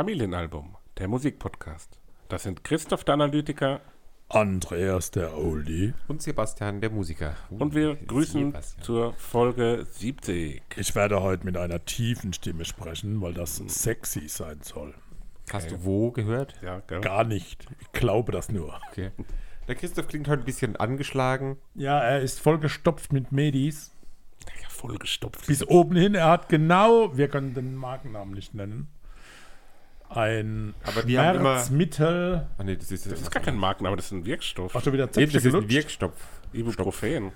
Familienalbum, der Musikpodcast. Das sind Christoph der Analytiker Andreas der Oldie. Und Sebastian, der Musiker. und wir grüßen Sebastian. zur Folge 70. Ich werde heute mit einer tiefen Stimme sprechen, weil das sexy sein soll. Hast du wo gehört? Ja, gell? Gar nicht. Ich glaube das nur. Okay. Der Christoph klingt heute ein bisschen angeschlagen. Ja, er ist vollgestopft mit Medis. Ja, vollgestopft. Bis oben hin. Er hat genau, wir können den Markennamen nicht nennen, ein Aber die Schmerzmittel. Ah, nee, das ist, Das ist gar kein Markenname, das ist ein Wirkstoff. Hast du wieder Nee, das ist ein? Wirkstoff. Ibuprofen.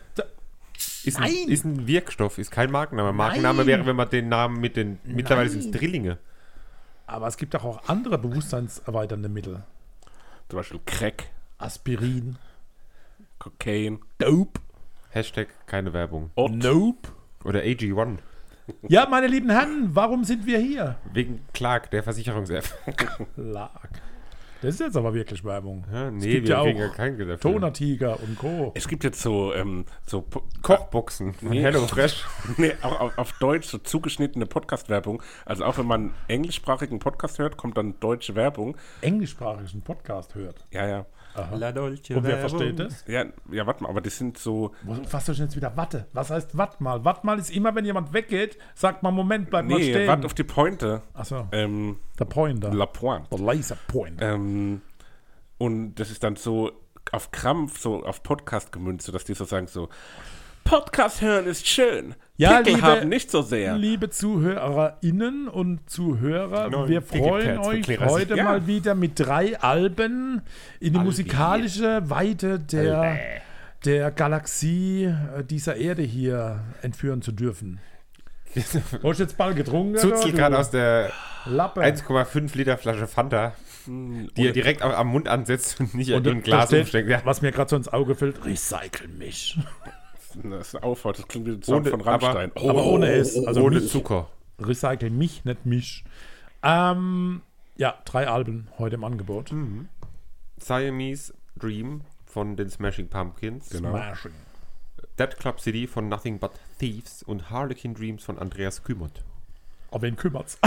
Ist ein, Nein! ist ein Wirkstoff, ist kein Markenname. Markenname Nein! wäre, wenn man den Namen mit den. Mittlerweile sind es Drillinge. Aber es gibt doch auch andere bewusstseinserweiternde Mittel. Zum Beispiel Crack, Aspirin. Kokain. Dope. Hashtag keine Werbung. Ott. Nope. Oder AG1. Ja, meine lieben Herren, warum sind wir hier? Wegen Clark, der Versicherungs-App. Lag. Das ist jetzt aber wirklich Werbung. Ja, es nee, gibt wir ja kriegen ja auch kein Geld dafür. Tonertiger und Co. Es gibt jetzt so, ähm, so Po- Kochboxen von Nee. Hello Fresh. nee, auch auf, auf Deutsch so zugeschnittene Podcast-Werbung. Also auch wenn man englischsprachigen Podcast hört, kommt dann deutsche Werbung. englischsprachigen Podcast hört. Ja, ja. La Dolce Und wer Werbung. versteht das? Ja, ja, warte mal, aber das sind so. Was soll ich jetzt wieder Watte? Was heißt Watt mal? Watt mal ist immer, wenn jemand weggeht, sagt man, Moment, bleib mal Nee, stehen. warte auf die Pointe. Achso, Ähm, der Pointer. La Pointe. der Laser Point. Ähm, und das ist dann so auf Krampf, so auf Podcast gemünzt, sodass die so sagen so, Podcast hören ist schön. Ja, Pickel liebe- haben nicht so sehr. Liebe ZuhörerInnen und Zuhörer, Genau, wir freuen euch heute Ja. mal wieder mit drei Alben in die musikalische Weite der, der Galaxie äh, dieser Erde hier entführen zu dürfen. Hast du jetzt Ball getrunken? Zuzelt oder, gerade aus der Lappe. 1,5 Liter Flasche Fanta, die er direkt am- Mund ansetzt und nicht Und in ein Glas umsteckt. Ja. Was mir gerade so ins Auge fällt, recycle mich. Das ist ein Aufwort, das klingt wie ein Song Ohne- von Rammstein. aber- Aber ohne S. Also Ohne mich. Zucker. Recycle mich, nicht mich. Ähm, ja, drei Alben heute im Angebot. Mhm. Siamese Dream von den Smashing Pumpkins. Smashing. Dead Club City von Nothing But Thieves und Harlequin Dreams von Andreas Kümert. Auf wen kümmert's?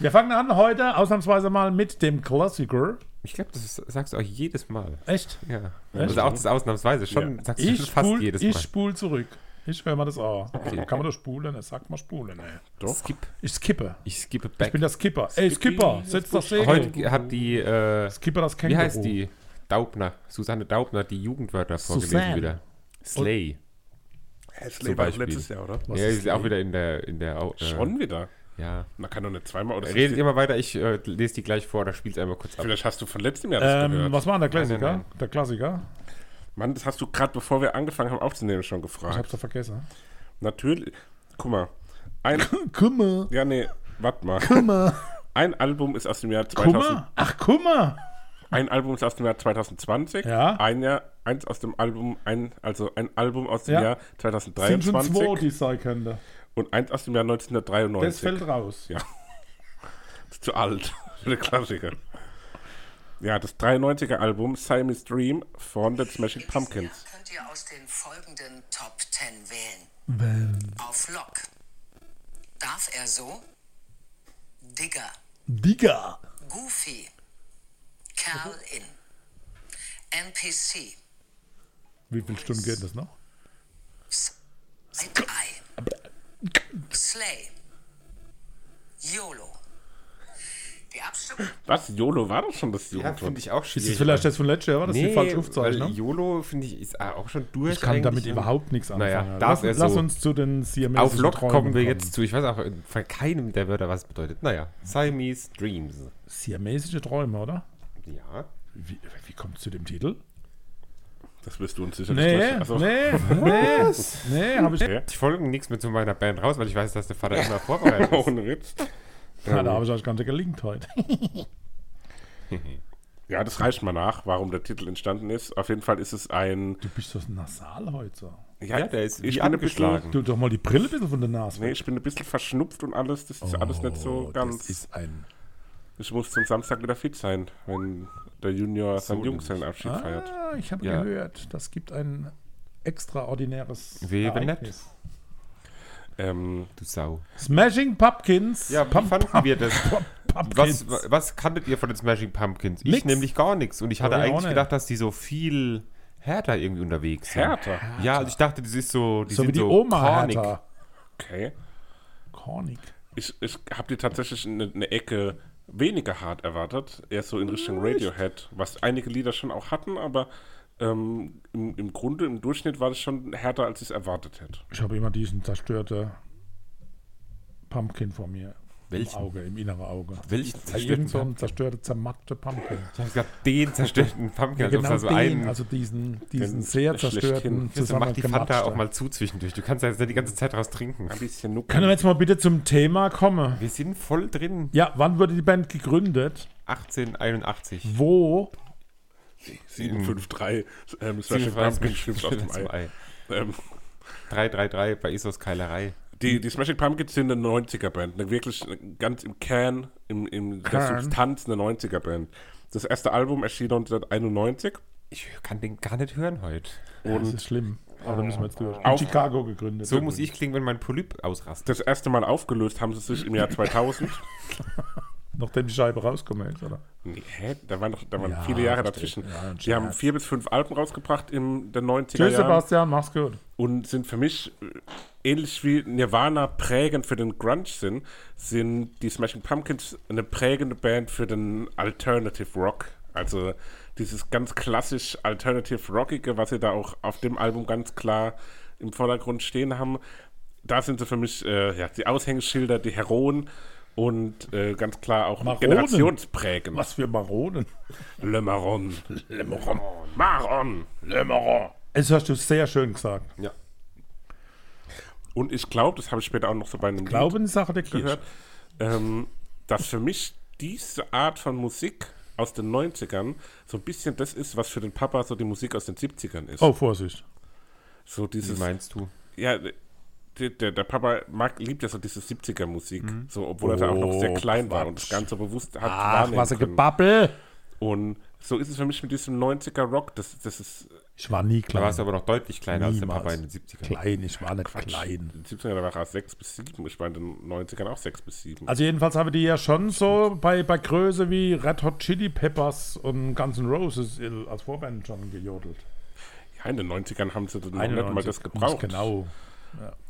Wir fangen an heute ausnahmsweise mal mit dem Klassiker. Ich glaube, das ist- sagst du auch jedes Mal. Echt? Ja. Also auch das ausnahmsweise schon, sagst du Ich schon fast spul, jedes ich Mal. spul zurück. Ich höre mal das auch. Kann man das spulen? Das sagt man spulen, ey. Doch. Skip. Ich skippe. Ich skippe Ich back. bin der Skipper. Ey, Skipper, setz das Segel. Heute hat die, äh, Skipper das wie Känguru. heißt die? Daubner. Susanne Daubner hat die Jugendwörter vorgelesen Susanne. wieder. Slay. Hässlich Zum war Beispiel. letztes Jahr, oder? Was ja, ist ist auch wieder in der, in der, äh, Schon wieder. ja. Man kann doch nicht zweimal oder Redet immer weiter, ich äh, lese die gleich vor, da spielt es einmal kurz ab. Vielleicht hast du von letztem Jahr das Ähm, gehört. was war denn der Klassiker? Nein, nein, Der Klassiker? Mann, das hast du gerade bevor wir angefangen haben aufzunehmen schon Ich gefragt. hab's doch vergessen. Natürlich. Guck mal. Ein, Kummer. ja, nee, warte mal. Kummer. Ein Album ist aus dem Jahr 2000. Kummer? Ach, Kummer. Ein Album ist aus dem Jahr 2020. Ja. Ein Jahr, eins aus dem Album, ein, also ein Album aus dem Ja. Jahr Sind schon 2023 zwei, die sein könnte. und eins aus dem Jahr Das 1993. fällt raus. Ja. Das ist zu alt für den Klassiker. Ja, das 93er Album Siamese Dream von The Smashing Pumpkins. könnt ihr aus den folgenden Top 10 wählen. Auf Lock. Darf er so? Digger. Digga. Goofy. Kerl in. NPC. Wie viele Stunden geht das noch? Side Eye. Slay. YOLO. Die Abstimmung Was? YOLO war doch schon das Ja, Jugendwort. finde ich auch Ist schwierig. das vielleicht das von letztes Jahr, das ist die falsche Aufzeichnung? YOLO, finde ich, ist auch schon durch. Ich kann damit überhaupt nichts Naja, anfangen. darf lass, lass so. uns zu den siamesischen Auf Lock Träumen kommen wir jetzt zu. Ich weiß auch von keinem der Wörter, was es bedeutet. Naja, Siamese Dreams. Siamesische Träume, oder? Ja. Wie, wie kommt es zu dem Titel? Das wirst du uns sicherlich Nee, gleich- also, nee, nee, nee, habe ich Okay. Ich folge nichts mehr zu meiner Band raus, weil ich weiß, dass der Vater immer vorbereitet ist. Ohne Witz. Ja, da habe ich euch ganz gelingt heute. Ja, das reicht mal nach, warum der Titel entstanden ist. Auf jeden Fall ist es ein. Du bist so nasal heute. So. Ja, der ist ich wie bin ein bisschen. Du doch mal die Brille bitte von der Nase. Nee, ich bin ein bisschen verschnupft und alles. Das ist alles nicht so Oh, ganz. Das ist ein. Ich muss zum Samstag wieder fit sein, wenn der Junior seinen Jungsellenabschied feiert. Ah, ich habe Ja. gehört, das gibt ein extraordinäres Wehe, Ereignis. Ähm, Du Sau. Smashing Pumpkins. Ja, wie Pump- fanden wir das? Pumpkins. Was, was kanntet ihr von den Smashing Pumpkins? Ich Nix. nämlich gar nichts. Und ich hatte Ja, eigentlich gedacht, dass die so viel härter irgendwie unterwegs sind. härter. Ja, also ich dachte, das ist so. Die so wie sind die so Oma cornig. Hertha. Okay. Kornig. Ich, ich habe die tatsächlich eine, eine Ecke weniger hart erwartet. Eher so in Richtung Radiohead, was einige Lieder schon auch hatten, aber ähm, im, im Grunde, im Durchschnitt war das schon härter, als ich es erwartet hätte. Ich habe immer diesen zerstörte Pumpkin vor mir. Welchen? Im Auge, im inneren Auge. Welchen Ja, zerstörten Irgend so ein Pumpkin? zerstörte, zermackte Pumpkin. Ich habe gesagt, den zerstörten Pumpkin. als ob genau es da so den, einen. also diesen, diesen sehr zerstörten, Jetzt mach die Fanta auch mal zu zwischendurch. Du kannst ja jetzt nicht die ganze Zeit raus trinken. Ein bisschen nuckern. Können wir jetzt mal bitte zum Thema kommen? Wir sind voll drin. Ja, wann wurde die Band gegründet? 1881. Wo? 753 ähm, Special 47 Pumpkin schimpft auf dem Ei. Ei. Ähm, 333 bei Isos Keilerei. Die, die Smashing Pumpkins sind eine 90er-Band, eine wirklich ganz im Kern, im, im der. Substanz eine 90er-Band. Das erste Album erschien 1991 Ich kann den gar nicht hören heute. das und ist schlimm. Aber da müssen wir jetzt durch. In Chicago gegründet. So muss ich klingen, wenn mein Polyp ausrastet. das erste Mal aufgelöst haben sie sich im Jahr 2000. Nachdem die Scheibe rausgekommen ist, oder? Nee, hä? Da waren, noch, da waren Ja, viele Jahre dazwischen. Ja, die haben vier bis fünf Alben rausgebracht in den 90er Tschüss, Jahren Sebastian, mach's gut. Und sind für mich äh, ähnlich wie Nirvana prägend für den Grunge sind, sind die Smashing Pumpkins eine prägende Band für den Alternative Rock. Also dieses ganz klassisch Alternative Rockige, was sie da auch auf dem Album ganz klar im Vordergrund stehen haben. Da sind sie für mich äh, ja, die Aushängeschilder, die Heroen und äh, ganz klar auch Maronen. generationsprägend. Was für Maronen. Le Marron. Le Marron. Marron. Le Maron. Es hast du sehr schön gesagt. Ja. Und ich glaube, das habe ich später auch noch so bei einem Lied Glauben ist Sache der Kirche. gehört, ähm, dass für mich diese Art von Musik aus den 90ern so ein bisschen das ist, was für den Papa so die Musik aus den 70ern ist. Oh, Vorsicht. So Wie dieses, meinst du? ja, der, der, der Papa mag, liebt ja so diese 70er Musik, so, obwohl er da auch noch sehr Oh, klein war und Quatsch. das Ganze bewusst hat Ach, was ein. Gebabbel. Und so ist es für mich mit diesem 90er Rock, das, das ist Ich war nie Da klein. warst du aber noch deutlich kleiner als der Niemals. Papa in den 70ern. Klein, ich war nicht klein. in den 70ern da war er 6 bis 7, ich war in den 90ern auch 6 bis 7. Also jedenfalls haben die ja schon so bei, bei Größe wie Red Hot Chili Peppers und Guns N' Roses als Vorband schon gejodelt. ja, in den 90ern haben sie dann noch nicht mal 91, das gebraucht. Genau. Sprich,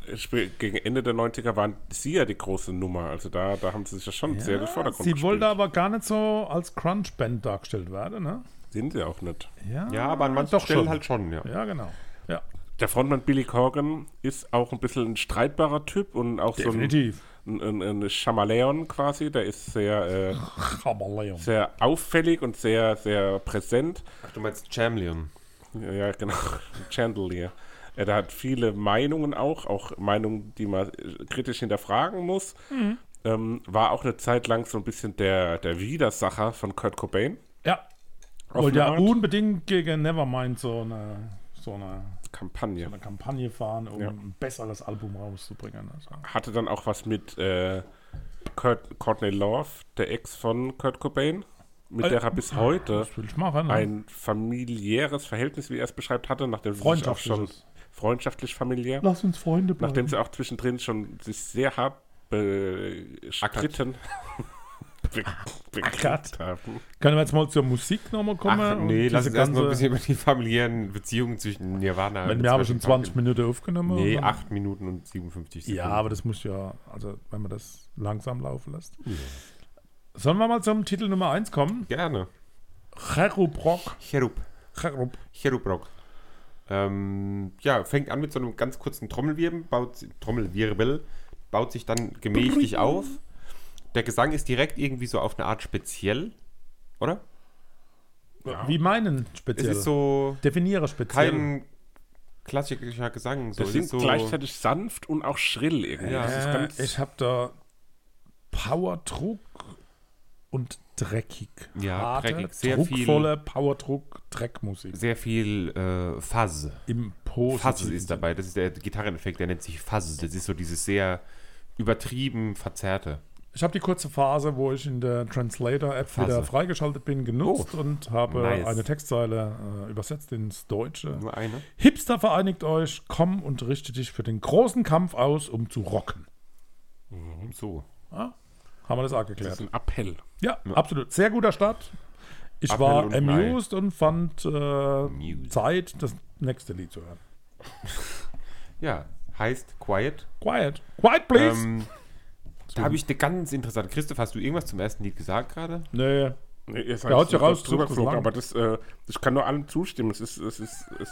Gegen Ende der 90er waren sie ja die große Nummer. Also da, da haben sie sich ja schon sehr in den Vordergrund Sie wollte aber gar nicht so als Crunch-Band dargestellt werden, ne? Sind sie auch nicht. Ja, aber an manchen doch Stellen schon. halt schon, ja. Ja, genau. Ja, Der Frontmann Billy Corgan ist auch ein bisschen ein streitbarer Typ und auch definitiv. so ein, ein, ein Chamaleon quasi. Der ist sehr, äh, sehr auffällig und sehr, sehr präsent. Ach, du meinst Chameleon. Ja, ja genau. Chandelier. Er hat viele Meinungen auch, auch Meinungen, die man äh, kritisch hinterfragen muss. Mhm. Ähm, war auch eine Zeit lang so ein bisschen der, der Widersacher von Kurt Cobain. Ja. Wollte ja unbedingt gegen Nevermind so eine, so eine, Kampagne. eine Kampagne fahren, um Ja. ein besseres Album rauszubringen. Also. Hatte dann auch was mit äh, Kurt, Courtney Love, der Ex von Kurt Cobain, mit der er bis heute machen. Ne? ein familiäres Verhältnis, wie er es beschreibt, hatte, nachdem sie sich auch schon freundschaftlich familiär, Lass uns Freunde bleiben. nachdem sie auch zwischendrin schon sich sehr hart bestritten, be haben. Können wir jetzt mal zur Musik nochmal kommen? Ach, nee, lass uns erst mal ein bisschen über die familiären Beziehungen zwischen Nirvana Wenn und wir haben schon 20 Pumpkins. Minuten aufgenommen. Nee, und- 8 Minuten und 57 Sekunden. Ja, aber das muss ja, also wenn man das langsam laufen lässt. Sollen wir mal zum Titel Nummer 1 kommen? Gerne. Cherubrock. Cherub. Cherub. Cherubrock. Ähm, ja, fängt an mit so einem ganz kurzen Trommelwirbel, baut, Trommelwirbel, baut sich dann gemächlich auf. Der Gesang ist direkt irgendwie so auf eine Art speziell, oder? Wie meinen Es speziell? ist so Definiere speziell. kein klassischer Gesang. So, Das es ist so, gleichzeitig sanft und auch schrill irgendwie. Ja. Äh, ich habe da Powerdruck und dreckig. Ja, Harte, dreckig. Sehr viel- druckvolle Powerdruck, Dreckmusik. sehr viel äh, Fuzz. Im Fuzz positiven ist dabei. Das ist der Gitarreneffekt, der nennt sich Fuzz. Das ist so dieses sehr übertrieben verzerrte. Ich habe die kurze Phase, wo ich in der Translator-App wieder freigeschaltet bin, genutzt und habe nice. eine Textzeile äh, übersetzt ins Deutsche. Nur eine. Hipster vereinigt euch, komm und richte dich für den großen Kampf aus, um zu rocken. So. Ja, haben wir das auch das geklärt. ist ein Appell. Ja, absolut. Sehr guter Start. Ich Appel war und amused und fand äh. Zeit, das nächste Lied zu hören. Ja, heißt Quiet. Quiet. Quiet, please. Ähm, da habe ich eine ganz interessante. Christoph, hast du irgendwas zum ersten Lied gesagt gerade? nee. Nee, ihr seid Der haut ja raus, drüber das geflogen, aber das, äh, ich kann nur allem zustimmen. Es ist, es ist, es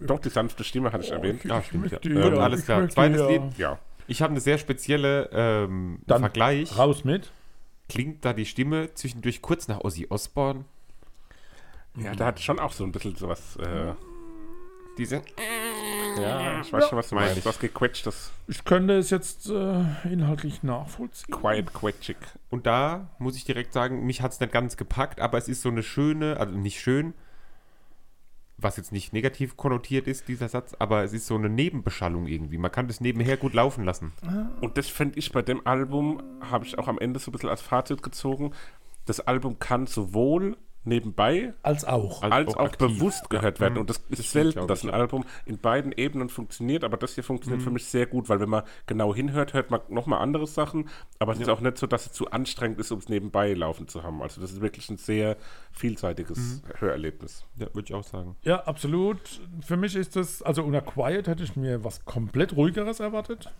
doch die sanfte Stimme hatte ich erwähnt. Ja, stimmt. Ja. ja, alles ich klar. Zweites ja. Lied. Ja. Ich habe eine sehr spezielle ähm, Dann Vergleich. Raus mit. Klingt da die Stimme zwischendurch kurz nach Ozzy Osbourne? ja, der hat schon auch so ein bisschen sowas. Äh, Diese. ja, ich weiß schon, was du meinst. ich. Was gequetschtes. Ich könnte es jetzt äh, inhaltlich nachvollziehen. Quiet, quetschig. Und da muss ich direkt sagen, mich hat es nicht ganz gepackt, aber es ist so eine schöne, also nicht schön, was jetzt nicht negativ konnotiert ist, dieser Satz, aber es ist so eine Nebenbeschallung irgendwie. Man kann das nebenher gut laufen lassen. Und das fände ich bei dem Album, habe ich auch am Ende so ein bisschen als Fazit gezogen. Das Album kann sowohl nebenbei Als auch. als auch auch, aktiv. bewusst gehört werden. Und das ist stimmt, selten, dass ein ja. Album in beiden Ebenen funktioniert, aber das hier funktioniert für mich sehr gut, weil wenn man genau hinhört, hört man nochmal andere Sachen, aber es ist auch nicht so, dass es zu anstrengend ist, um es nebenbei laufen zu haben. Also das ist wirklich ein sehr vielseitiges Hörerlebnis. Ja, würde ich auch sagen. Ja, absolut. Für mich ist das, also unter Quiet hätte ich mir was komplett ruhigeres erwartet.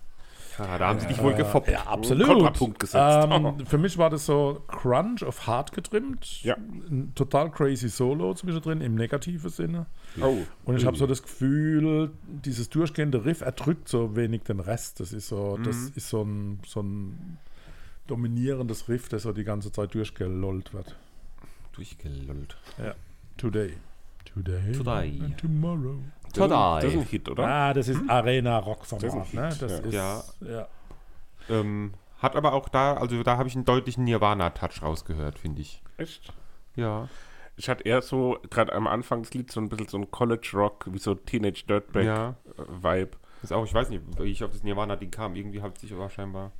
Ja, da haben sie dich wohl gefoppt. Ja, absolut. Kontrapunkt gesetzt. Ähm, für mich war das so Crunch auf Hard getrimmt. Ja. Ein total crazy Solo zwischendrin im negativen Sinne. Oh. Und ich habe so das Gefühl, dieses durchgehende Riff erdrückt so wenig den Rest. Das ist so, das Mhm. ist so ein, so ein dominierendes Riff, das so die ganze Zeit durchgelollt wird. Durchgelullt. Ja. Today. Today. Today. And tomorrow. Das, ist- das ist ein Hit, oder? Ah, das ist Arena Rock Das ist ein Format, ne? Hit, Das ja. ist, Ja. ja. Ähm, hat aber auch da, also da habe ich einen deutlichen Nirvana-Touch rausgehört, finde ich. Echt? Ja. Ich hatte eher so, gerade am Anfang des Lieds, so ein bisschen so ein College-Rock, wie so Teenage Ja. Dirtbag-Vibe. Ist auch, ich weiß nicht, wie ich auf das Nirvana-Ding kam. Irgendwie hat sich aber scheinbar.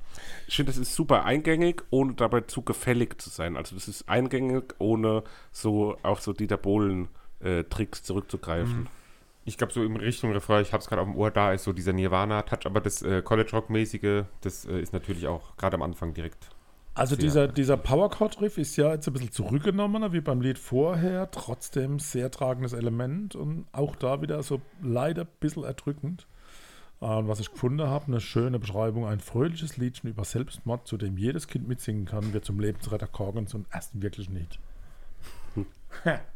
Ich finde, das ist super eingängig, ohne dabei zu gefällig zu sein. Also das ist eingängig, ohne so auf so Dieter Bohlen-Tricks zurückzugreifen. Ich glaube, so in Richtung Refrain, ich habe es gerade auf dem Ohr, da ist so dieser Nirvana-Touch, aber das äh, College-Rock-mäßige, das äh, ist natürlich auch gerade am Anfang direkt. Also Sehr. dieser, dieser Powerchord-Riff ist ja jetzt ein bisschen zurückgenommener wie beim Lied vorher, trotzdem sehr tragendes Element und auch da wieder so leider ein bisschen erdrückend. Äh, Und was ich gefunden habe, eine schöne Beschreibung, ein fröhliches Liedchen über Selbstmord, zu dem jedes Kind mitsingen kann, wird zum Lebensretter Korgens und ersten wirklichen Lied.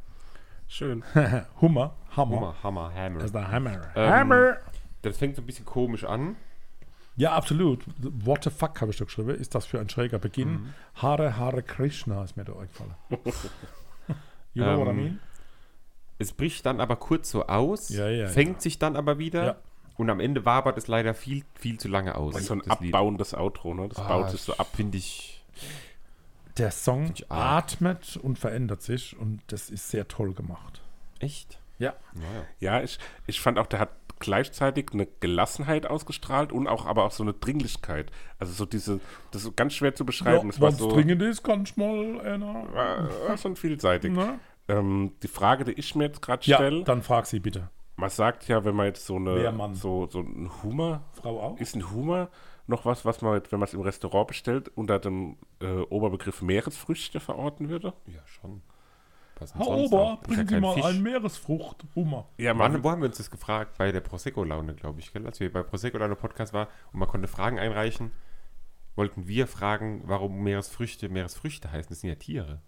Schön. Hummer, Hammer. Hammer, Hammer, Hammer. Das ist der Hammer. Ähm, Hammer! Das fängt so ein bisschen komisch an. Ja, absolut. What the fuck habe ich da geschrieben. Ist das für ein schräger Beginn? Mhm. Hare Hare Krishna ist mir da eingefallen. you know what I Ähm, mean? Es bricht dann aber kurz so aus, Ja, ja, fängt sich dann aber wieder Ja. und am Ende wabert es leider viel, viel zu lange aus. Das ist so ein das Lied. abbauendes Outro, ne? Das Ah, baut sich so ab. Finde ich. Der Song atmet und verändert sich und das ist sehr toll gemacht. Echt? Ja. Naja. Ja, ich, ich fand auch, der hat gleichzeitig eine Gelassenheit ausgestrahlt und auch aber auch so eine Dringlichkeit. Also so diese, das ist ganz schwer zu beschreiben. Wenn es so, dringend ist, kann ich mal einer. war, war schon vielseitig. Ne? Ähm, die Frage, die ich mir jetzt gerade Ja, stelle, dann frag sie bitte. man sagt ja, wenn man jetzt so eine Mann? so, so ein Humor Frau auch? ist ein Humor noch was, was man, wenn man es im Restaurant bestellt, unter dem äh, Oberbegriff Meeresfrüchte verorten würde? Ja, schon. Herr Ober, bringen Sie mal Fisch. einen Meeresfrucht, Hummer. Ja, Wann, man, wo haben wir uns das gefragt? Bei der Prosecco-Laune, glaube ich, gell? Als wir bei Prosecco-Laune Podcast war und man konnte Fragen einreichen, wollten wir fragen, warum Meeresfrüchte Meeresfrüchte heißen. Das sind ja Tiere.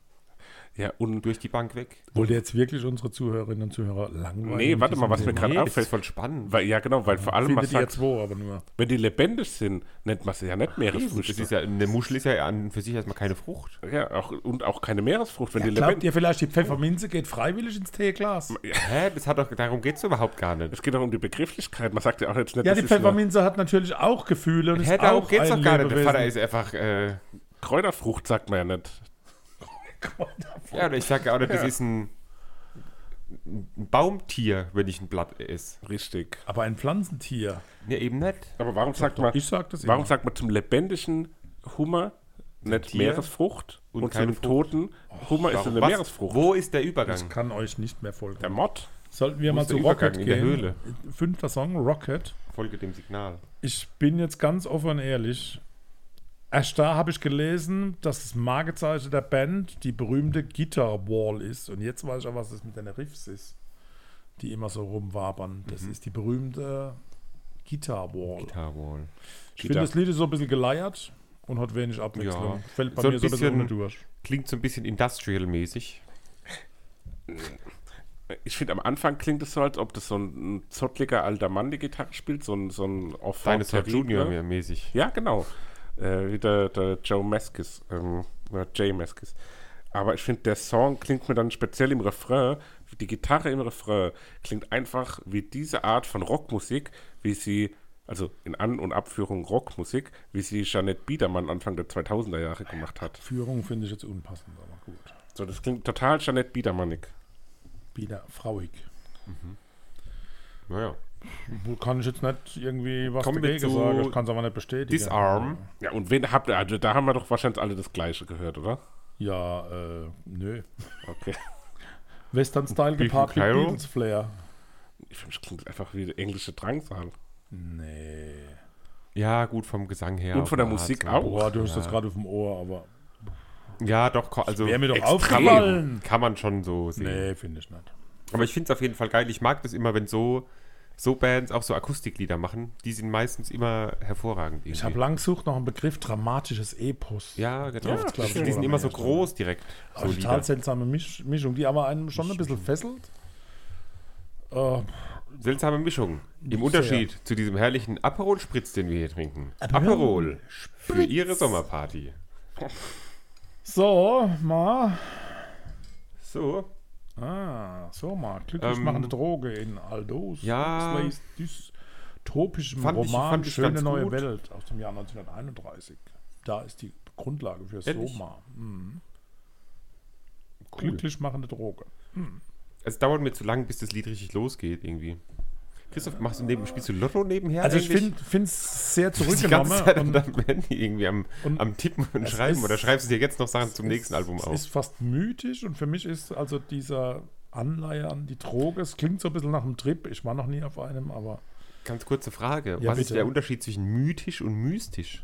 Ja, und Durch die Bank weg. Wollt ihr jetzt wirklich unsere Zuhörerinnen und Zuhörer langweilen? Nee, warte mal, was mir gerade das auffällt. voll spannend. Weil, ja, genau, weil vor allem ihr sagt, zwei, aber nur. wenn die lebendig sind, nennt man sie ja nicht Das Meeresfrüchte. ist ja, eine Muschel ist ja an für sich erstmal keine Frucht. ja, auch, und auch keine Meeresfrucht, wenn die Glaubt ihr vielleicht, die Pfefferminze geht freiwillig ins Teeglas? Hä? Das hat doch, darum geht es überhaupt gar nicht. Es geht doch um die Begrifflichkeit. Man sagt ja auch jetzt nicht, Ja, das die Pfefferminze hat natürlich auch Gefühle und Hä, ist darum auch geht es ein doch gar nicht. Der. Vater ist einfach, äh, Kräuterfrucht, sagt man ja nicht. ja, oder ich sage auch nicht, das ist ein, ein Baumtier, wenn ich ein Blatt esse. Richtig. Aber ein Pflanzentier. Ja, eben nicht. Aber warum sagt man, Ich sag das warum immer. sagt man zum lebendigen Hummer nicht Tier Meeresfrucht und und, keine zum toten Hummer ist Warum? eine Was? Meeresfrucht? Wo ist der Ich Übergang? kann euch nicht mehr folgen. Der Mod? Sollten wir Wo mal ist zu der Übergang Rocket in der gehen? Höhle? Fünfter Song, Rocket. Folge dem Signal. Ich bin jetzt ganz offen und ehrlich. Erst da habe ich gelesen, dass das Markezeichen der Band die berühmte Guitar Wall ist. Und jetzt weiß ich auch, was das mit den Riffs ist, die immer so rumwabern. Das Mhm. ist die berühmte Guitar Wall. Guitar Wall. Ich finde, das Lied ist so ein bisschen geleiert und hat wenig Abwechslung. Ja. Fällt bei So mir so ein bisschen durch. Klingt so ein bisschen industrial-mäßig. Ich finde, am Anfang klingt es so, als ob das so ein, zottliger alter Mann die Gitarre spielt, so ein, so ein Enfant Dinosaur. Junior mäßig. Ja, genau. Äh, wie der, der Joe Meskis, ähm, oder Jay Meskis. Aber ich finde, der Song klingt mir dann speziell im Refrain, die Gitarre im Refrain klingt einfach wie diese Art von Rockmusik, wie sie, also in An- und Abführung Rockmusik, wie sie Jeanette Biedermann Anfang der 2000er Jahre gemacht hat. Führung finde ich jetzt unpassend, aber gut. So, das klingt total Jeanette Biedermannig. Wieder frauig. Naja. Wo kann ich jetzt nicht irgendwie was Kommen dagegen zu sagen? Ich kann es aber nicht bestätigen. Disarm. Ja, und wen habt ihr, also da haben wir doch wahrscheinlich alle das Gleiche gehört, oder? Ja, äh, nö. Okay. Western-Style gepaart mit Cairo? Beatles-Flair. Ich finde, es klingt einfach wie englische Drangsal. Nee. Ja, gut, vom Gesang her. Und von der Musik auch. Boah, du hast das gerade auf dem Ohr, aber Ja, doch, also wäre mir doch aufgefallen. kann man schon so sehen. Nee, finde ich nicht. Aber ich finde es auf jeden Fall geil. Ich mag das immer, wenn so, so Bands auch so Akustiklieder machen. Die sind meistens immer hervorragend. Ich irgendwie. habe lang gesucht nach einem Begriff dramatisches Epos. Ja, genau. ich die wohl sind immer so groß direkt. So Aber Lieder. total seltsame Misch Mischung, die aber einen schon ein bisschen fesselt. Äh, Seltsame Mischung. Im Sehr. Unterschied zu diesem herrlichen Aperol-Spritz, den wir hier trinken. Aperol. Für Ihre Sommerparty. so, mal. So. Ah, so mal. Glücklich Ähm, machende Droge in Aldos. ja. Dystopischem Fand ich- Roman fand ich Schöne neue gut. Welt aus dem Jahr 1931. Da ist die Grundlage für Ehrlich? Soma. Mhm. Cool. Glücklich machende Droge. Es dauert mir zu lang, bis das Lied richtig losgeht, irgendwie. Christoph, machst du neben, spielst du Lotto nebenher? Also ich eigentlich? finde es sehr Du bist die ganze zurückgenommen. Zeit und deinem Handy irgendwie am, am Tippen und es Schreiben ist- oder schreibst du dir jetzt noch Sachen zum es nächsten Album es auf? ist fast mythisch und für mich ist also dieser Anleihe an die Droge, es klingt so ein bisschen nach einem Trip. Ich war noch nie auf einem, aber Ganz kurze Frage. Ja, Was ist bitte. der Unterschied zwischen mythisch und mystisch?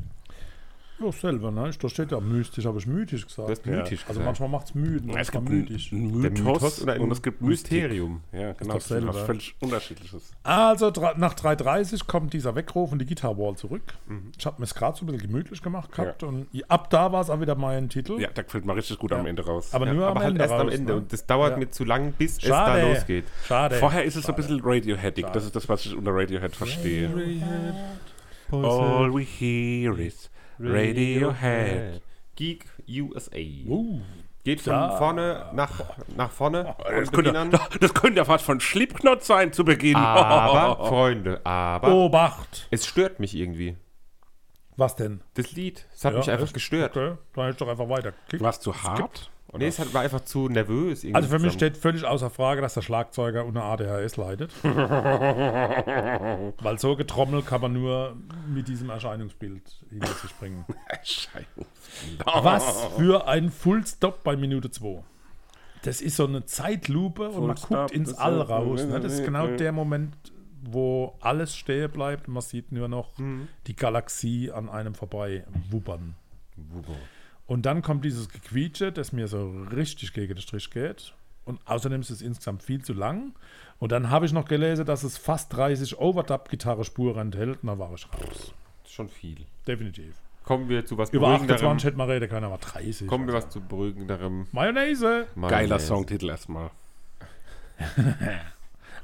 Ja, selber, ne? Da steht ja mystisch, habe ich mythisch gesagt. Du hast mythisch Also gesagt. manchmal macht es müde, Es gibt mythisch. Der Mythos, Mythos oder ein und es gibt. Mysterium. Ja, genau. Das ist was völlig unterschiedliches. Also nach 3.30 kommt dieser Weckruf und die Guitar Wall zurück. Mhm. Ich habe mir es gerade so ein bisschen gemütlich gemacht gehabt und ab da war es auch wieder mein Titel. Ja, da gefällt mir richtig gut am Ende raus. Aber nur am aber halt Ende erst am raus, Ende. ne? Und das dauert Ja. mir zu lang, bis Schade. es da losgeht. Schade. Vorher ist es so ein bisschen Radioheadig. Das ist das, was ich unter Radiohead verstehe. All we hear is Radiohead. Geek USA. Uh, Geht von Da. vorne nach, nach vorne. Das und könnte, das könnte ja fast von Slipknot sein zu Beginn. Aber, Freunde, aber Obacht. es stört mich irgendwie. Was denn? Das Lied, es hat Ja, mich einfach echt? gestört. Okay, dann hätte ich doch einfach weiter. War es zu hart? Nee, es war einfach zu nervös. irgendwie Also für mich steht völlig außer Frage, dass der Schlagzeuger unter ADHS leidet. Weil so getrommelt kann man nur mit diesem Erscheinungsbild hinter sich bringen. Scheiße. Was für ein Full-Stop bei Minute 2. Das ist so eine Zeitlupe und man Full-Stop, guckt ins All raus. Ne? Das ist genau der Moment, wo alles stehen bleibt und man sieht nur noch die Galaxie an einem vorbei wubbern. Und dann kommt dieses Gequietsche, das mir so richtig gegen den Strich geht. Und außerdem ist es insgesamt viel zu lang. Und dann habe ich noch gelesen, dass es fast 30 Overdub-Gitarre-Spuren enthält. Und da war ich raus. Schon viel. Definitiv. Kommen wir zu was Über beruhigenderem. 28 hätte man reden können, aber 30. Kommen wir was zu beruhigenderem. Mayonnaise. Geiler Mayonnaise. Songtitel erstmal.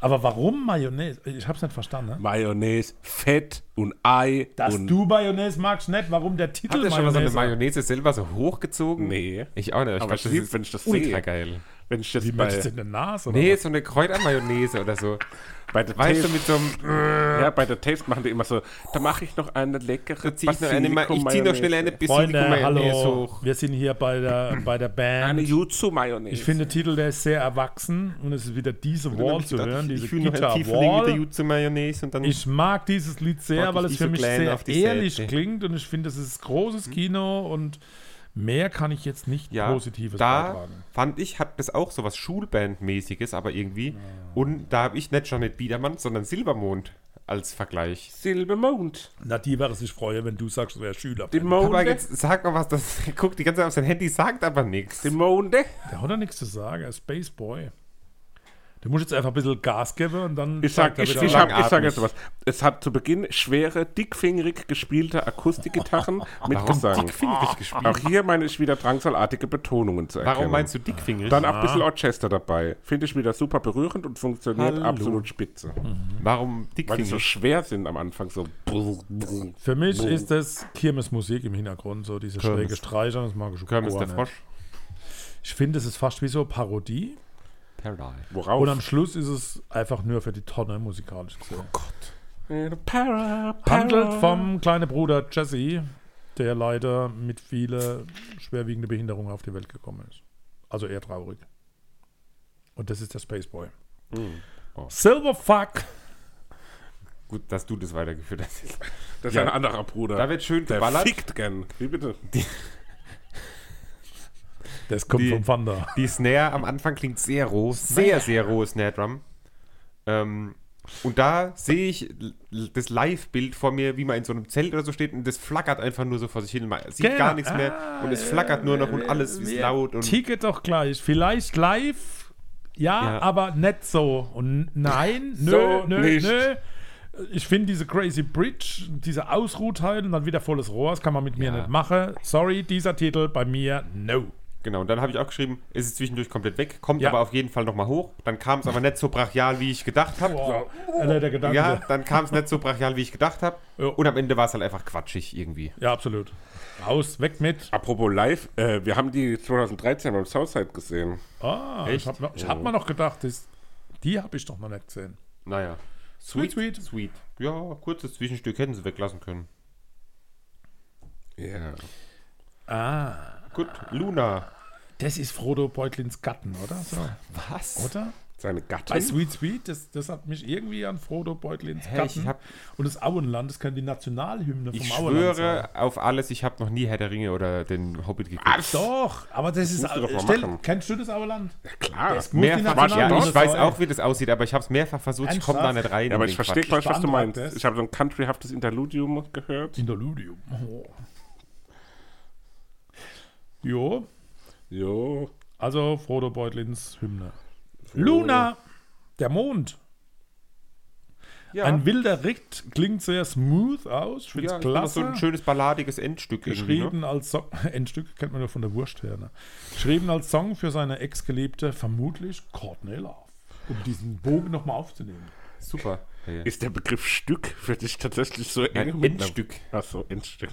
Aber warum Mayonnaise? Ich habe es nicht verstanden. Ne? Mayonnaise, Fett und Ei. Dass und du Mayonnaise magst, nicht. Warum der Titel Habt ihr schon mal so eine Mayonnaise? Selber so hochgezogen? Nee. Ich auch nicht. Ich Aber glaub, ich lieb, wenn ich das ultra sehe. geil. Wenn ich das Wie bei, möchtest du in der Nase? Oder Nee, was? so eine Kräutermayonnaise oder so. bei der Weißt du, Taste, mit so einem. ja, bei der Taste machen die immer so, da mache ich noch eine leckere zieh ich, noch eine, ich zieh noch schnell eine Freunde, Basilikum-Mayonnaise hallo. hoch. Wir sind hier bei der, bei der Band. Eine Jutsu-Mayonnaise. ich finde, der Titel, der ist sehr erwachsen und es ist wieder diese Wall zu hören, diese ich fühle noch Guitar ein Pfifferling mit der Wall. Jutsu-Mayonnaise und dann. Ich mag dieses Lied sehr, Pack weil es für mich sehr auf die ehrlich Seite. klingt und ich finde, es ist großes Kino und mehr kann ich jetzt nicht ja, Positives da beitragen. fand ich, hat das auch so was Schulband-mäßiges, aber irgendwie. Und da habe ich nicht Janet Biedermann, sondern Silbermond als Vergleich. Silbermond. Na, die wäre sich freuen, wenn du sagst, du wärst Schüler. Die Aber Monde. jetzt sag mal was, das guckt die ganze Zeit auf sein Handy, sagt aber nichts. Die Monde. Der hat doch nichts zu sagen, er ist Spaceboy. Du musst jetzt einfach ein bisschen Gas geben und dann Ich sag, sagt er ich, ich, hab, ich sag jetzt was. Es hat zu Beginn schwere, dickfingerig gespielte Akustikgitarren mit Warum Gesang. dickfingerig gespielt? Auch hier meine ich wieder drangsalartige Betonungen zu erkennen. Warum meinst du dickfingerig? Dann auch ein bisschen Orchester dabei. Finde ich wieder super berührend und funktioniert Hallo. absolut spitze. Warum Weil die so dickfingerig? schwer sind am Anfang. So. Für mich ist das Kirmesmusik im Hintergrund, so diese Kirmes. schräge Streicher, das mag ich schon Kirmes der. Frosch. Ich finde, es ist fast wie so Parodie Paradise. Worauf? und am Schluss ist es einfach nur für die Tonne musikalisch gesehen. Para, Handelt vom kleinen Bruder Jesse, der leider mit vielen schwerwiegenden Behinderungen auf die Welt gekommen ist. Also eher traurig. Und das ist der Spaceboy. Oh. Silverfuck! Gut, dass du das weitergeführt hast. Das ist Ja. ein anderer Bruder. Da wird schön Der geballert. fickt gern. Wie bitte? Das kommt Die- vom Thunder. Die Snare am Anfang klingt sehr roh, sehr, sehr rohe Snare Drum. Ähm, und da sehe ich das Live-Bild vor mir, wie man in so einem Zelt oder so steht und das flackert einfach nur so vor sich hin. Man sieht Genau. gar nichts mehr Ah, und es flackert nur noch und alles ist laut und Ticket doch gleich. Vielleicht live, ja, Ja. aber nicht so. Und nein, nö, So nö, nicht. nö. Ich finde diese Crazy Bridge, diese Ausruhteil und dann wieder volles Rohr, das kann man mit mir Ja. nicht machen. Sorry, dieser Titel bei mir, no. Genau. Und dann habe ich auch geschrieben, es ist zwischendurch komplett weg, kommt Ja. aber auf jeden Fall nochmal hoch. Dann kam es aber nicht so brachial, wie ich gedacht habe. Alter, der Gedanke. Ja, Ja, dann kam es nicht so brachial, wie ich gedacht habe. Ja. Und am Ende war es halt einfach quatschig irgendwie. absolut. Raus, weg mit. Apropos live, äh, wir haben die 2013 beim Southside gesehen. Ah, Echt? ich habe noch- ich hab mir noch gedacht, das, die habe ich doch noch nicht gesehen. Naja. Sweet, sweet. Sweet. Ja, kurzes Zwischenstück hätten sie weglassen können. Ja. Ah, Gut, Luna. das ist Frodo Beutlins Gatten, oder? So, Was? oder? Seine Bei Gattin. Sweet Sweet, das, das hat mich irgendwie an Frodo Beutlins Hä, Gatten ich hab- und das Auenland, das kann die Nationalhymne vom Ich Auenland schwöre auf alles, ich habe noch nie Herr der Ringe oder den Hobbit geguckt. Was? Doch, aber das ist. du doch mal Stell, machen. kennst du das Auenland? Klar. Das muss die Mehrfach, Nationalhymne ja, ich weiß auch, wie das aussieht, aber ich habe es mehrfach versucht, ich komme da nicht rein. Ja, aber ich verstehe gleich, was du meinst. Ich habe so ein countryhaftes Interludium gehört. Interludium. Oh. Jo, Jo. also Frodo Beutlins Hymne. Luna, der Mond. Ja, Ein wilder Ritt klingt sehr smooth aus. Ich finde ja, es das klasse. so ein schönes balladiges Endstück. Ne? Geschrieben als Song, Endstück kennt man nur von der Wurst her. Ne? Geschrieben als Song für seine Ex-Geliebte, vermutlich Courtney Love. Um diesen Bogen nochmal aufzunehmen. Super. Ja, ja. Ist der Begriff Stück für dich tatsächlich so eng? Endstück. Achso, Endstück.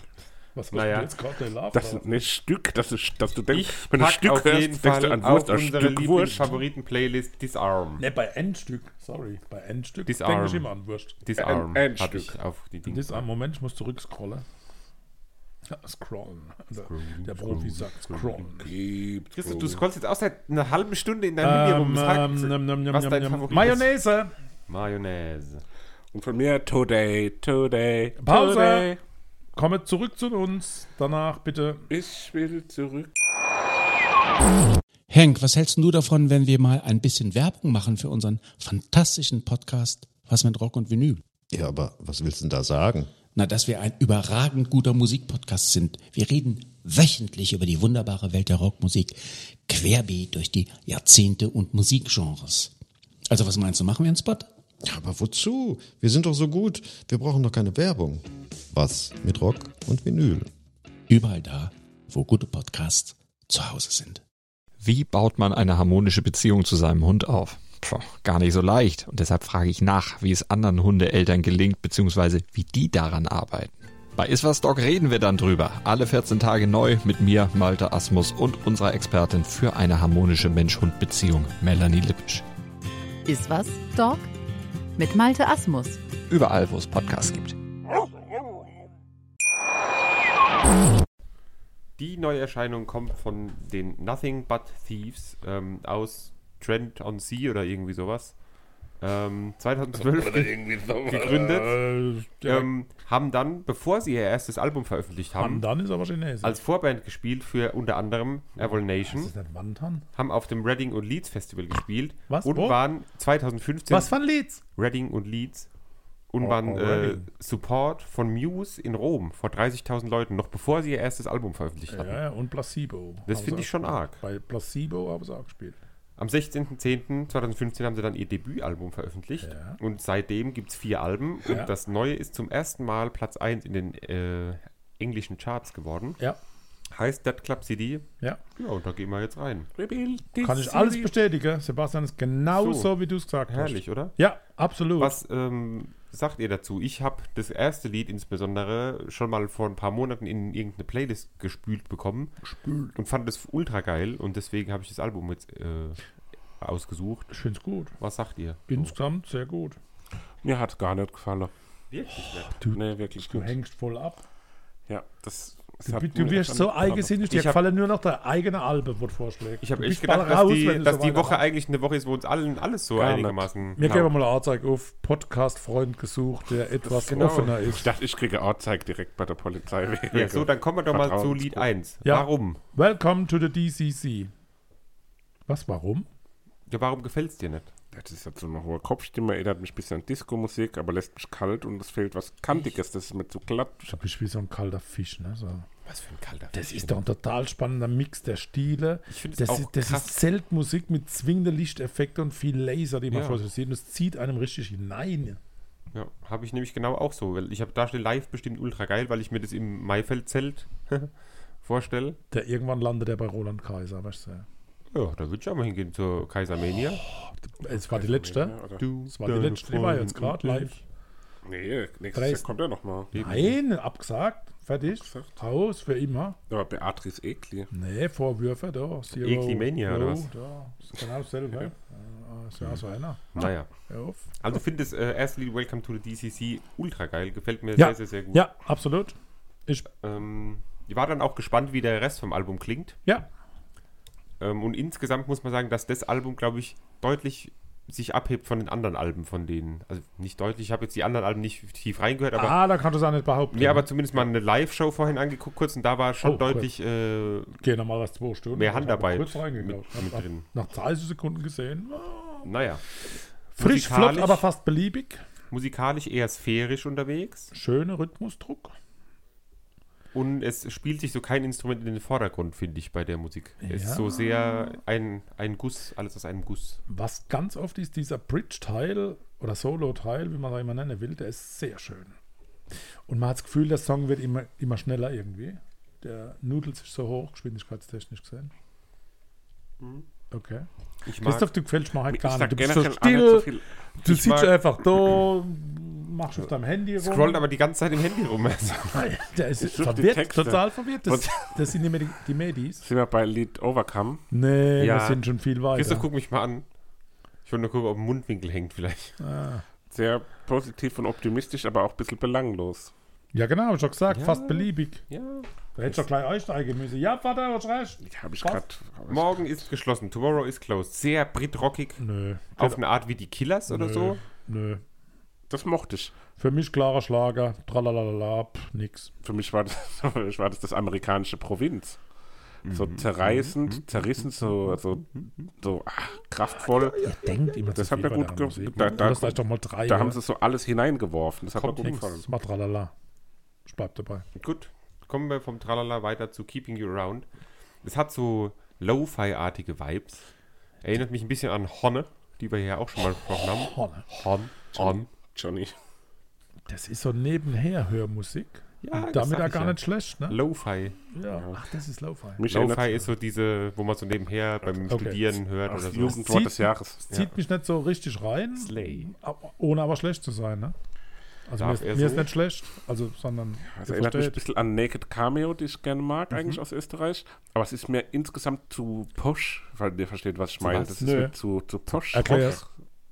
Was Naja. du jetzt Courtney Love? Das ist nicht Stück, das ist, dass du denkst, Ich wenn du pack Stück auf hörst, jeden denkst du Fall an auf Wurst, an unsere Stück Wurst. Lieblingsfavoriten-Playlist Disarm. Ne, bei Endstück, sorry, bei Endstück Disarm. denke ich immer an Wurst. Disarm Ein- ein Stück. ich auf die Dinge. Das, Moment, ich muss zurückscrollen. Ja, scrollen. Der, der Profi sagt scrollen. Wohl. du scrollst jetzt auch seit einer halben Stunde in deinem rum. Ähm, Sag, ähm, ähm, was ähm, dein Favorit ist. Mayonnaise. Mayonnaise. Und von mir Today, Today, Pause. Today. Komme zurück zu uns. Danach bitte. Ich will zurück. Henk, was hältst du davon, wenn wir mal ein bisschen Werbung machen für unseren fantastischen Podcast Was mit Rock und Vinyl? Ja, aber was willst du denn da sagen? Na, dass wir ein überragend guter Musikpodcast sind. Wir reden wöchentlich über die wunderbare Welt der Rockmusik, querbeet durch die Jahrzehnte und Musikgenres. Also was meinst du, machen wir einen Spot? Ja, aber wozu? Wir sind doch so gut. Wir brauchen doch keine Werbung. Was mit Rock und Vinyl? Überall da, wo gute Podcasts zu Hause sind. Wie baut man eine harmonische Beziehung zu seinem Hund auf? Puh, gar nicht so leicht. Und deshalb frage ich nach, wie es anderen Hundeeltern gelingt, beziehungsweise wie die daran arbeiten. Bei Iswas Dog reden wir dann drüber. Alle 14 Tage neu mit mir, Malte Asmus und unserer Expertin für eine harmonische Mensch-Hund-Beziehung, Melanie Lippisch. Ist was, Dog? Mit Malte Asmus. Überall, wo es Podcasts gibt. Die neue Erscheinung kommt von den Nothing But Thieves ähm, aus Trent on Sea oder irgendwie sowas. Ähm, 2012 gegründet. Ja, Ähm, haben dann, bevor sie ihr erstes Album veröffentlicht haben, Wandan ist aber Chinesisch. als Vorband gespielt für unter anderem Avril Nation, ist das nicht Wandan? haben auf dem Reading und Leeds Festival gespielt Was? und Wo? waren 2015 Was ein Lied? Reading und Leeds und Oh, waren oh, äh. Support von Muse in Rom vor 30.000 Leuten, noch bevor sie ihr erstes Album veröffentlicht Ja, hatten. ja, und Placebo. Das finde ich schon arg. Bei Placebo haben sie auch gespielt. Am 16.10.2015 haben sie dann ihr Debütalbum veröffentlicht Ja. und seitdem gibt es vier Alben Ja. und das neue ist zum ersten Mal Platz 1 in den äh, englischen Charts geworden. Ja, Heißt Dead Club CD. ja. Ja, und da gehen wir jetzt rein. Kann ich alles bestätigen. Sebastian ist genau so, So. wie du es gesagt Herrlich, hast. oder? Ja, absolut. Was ähm, sagt ihr dazu? Ich habe das erste Lied insbesondere schon mal vor ein paar Monaten in irgendeine Playlist gespült bekommen und fand es ultra geil und deswegen habe ich das Album jetzt äh, ausgesucht. Ich finde es gut. Was sagt ihr? Insgesamt sehr gut. Mir hat gar nicht gefallen. Wirklich nicht. Du, Nee, wirklich du gut. hängst voll ab. Ja, das, das Du, du mir wirst so nicht eigensinnig, dir Ich gefallen nur noch der eigene Albe, wo du vorschlägst. Ich habe echt gedacht, dass raus, die, dass so die Woche machst. eigentlich eine Woche ist, wo uns allen alles so Gar nicht. einigermaßen. Mir genau. geben wir mal eine Anzeige auf Podcast-Freund gesucht, der etwas genau. offener Ich ist. dachte, ich kriege Anzeige direkt bei der Polizei. Ja, so, dann kommen wir doch mal zu. Lied 1. Ja. Warum? Welcome to the DCC. Was, warum? Ja, warum gefällt es dir nicht? Das ist jetzt so eine hohe Kopfstimme, erinnert mich ein bisschen an Disco-Musik, aber lässt mich kalt und es fehlt was Kantiges, das ist mir zu glatt. Du bist wie so ein kalter Fisch, ne? So. Was für ein kalter Das ist doch ein total spannender Mix der Stile. Ich finde es Das, auch ist, das ist Zeltmusik mit zwingenden Lichteffekten und viel Laser, die man Ja. vor sich sieht. Und es zieht einem richtig hinein. Ja, habe ich nämlich genau auch so. Weil ich habe da steht live bestimmt ultra geil, weil ich mir das im Maifeld-Zelt vorstelle. Der irgendwann landet er bei Roland Kaiser, weißt du. Ja, da würde ich auch mal hingehen zur Kaisermania. Es war die letzte. Du, Es war die letzte, die war jetzt gerade live. Nee, nächstes Dresden. Jahr kommt er nochmal. Nein, abgesagt. Fertig. Abgesagt. Aus für immer. Aber Beatrice Egli. Nee, Vorwürfe da. Zero Eklimania, oder Low, was? Da. Ist genau dasselbe. Ja. Ist ja so einer. Naja. Hör auf. Also ich finde das äh, erste Lied Welcome to the DCC ultra geil. Gefällt mir Ja. sehr, sehr, sehr gut. Ja, absolut. Ich, Ähm, ich war dann auch gespannt, wie der Rest vom Album klingt. ja, Ähm, und insgesamt muss man sagen, dass das Album, glaube ich, deutlich sich abhebt von den anderen Alben von denen. Also nicht deutlich, ich habe jetzt die anderen Alben nicht tief reingehört, aber ah, da kannst du es auch nicht behaupten. mir aber zumindest mal eine Live-Show vorhin angeguckt kurz und da war schon Oh, deutlich äh, Geh nochmal was zwei Stunden. mehr Handarbeit kurz Hab drin. Nach 30 Sekunden gesehen. naja, Frisch, flott, aber fast beliebig. musikalisch eher sphärisch unterwegs Schöner Rhythmusdruck. Und es spielt sich so kein Instrument in den Vordergrund, finde ich, bei der Musik. Es Ja. ist so sehr ein, ein Guss, alles aus einem Guss. Was ganz oft ist, dieser Bridge-Teil oder Solo-Teil, wie man da immer nennen will, der ist sehr schön. Und man hat das Gefühl, der Song wird immer, immer schneller irgendwie. Der nudelt sich so hoch, geschwindigkeitstechnisch gesehen. Okay. Ich mag, Christoph, du gefällst mir halt gar nicht. Du bist so nicht so still, viel. du Ich sitzt einfach da, machst auf deinem Handy rum. scrollt aber die ganze Zeit im Handy rum. Also. Der ist verwirrt, total verwirrt. Das, das sind immer die, die Medis. Sind wir bei Lied Overcome? Nee, Ja. wir sind schon viel weiter. Christoph, guck mich mal an. Ich wollte nur gucken, ob ein Mundwinkel hängt vielleicht. Ah. Sehr positiv und optimistisch, aber auch ein bisschen belanglos. Ja, genau, hab ich schon gesagt, Ja. fast beliebig. Ja. Da hättest du doch gleich einsteigen müssen. Ja, Vater, hast recht. Habe ich Was? gerade. Morgen ist geschlossen, tomorrow is closed. Sehr britrockig. Nö. Auf eine Art wie die Killers oder Nö. so. Nö. Das mochte ich. Für mich klarer Schlager. Tralalala, pff, nix. Für mich war das, für mich war das, das amerikanische Provinz. so zerreißend, zerrissen, so, so, so ach, kraftvoll. Ihr denkt immer Das hat mir gut ge- Musik. da- Da, da- doch mal drei. Da haben sie so alles hineingeworfen. Das hat mir gut Dings, gefallen. das macht tralala. Ich bleib dabei. Gut, kommen wir vom Tralala weiter zu Keeping You Around. Es hat so Lo-Fi-artige Vibes. Erinnert mich ein bisschen an Honne, die wir hier auch schon mal besprochen haben. Honne. Hon, Hon. Johnny. Das ist so nebenher Hörmusik. Ja, Und das damit ja gar ja. nicht schlecht, ne? Lo-Fi. Ja. Ach, das ist Lo-Fi. Lo-Fi ist so diese, wo man so nebenher beim Okay. Studieren hört oder das so. Jugendwort Zieht- des Jahres. Zieht mich nicht so richtig rein, Slay. ohne aber schlecht zu sein, ne? Also mir ist, mir ist nicht schlecht, also sondern Das ihr erinnert mich ein versteht. bisschen an Naked Cameo, die ich gerne mag, eigentlich aus Österreich. Aber es ist mir insgesamt zu posch, weil ihr versteht, was ich meine. Das ist mir zu, zu posch. Erklär's.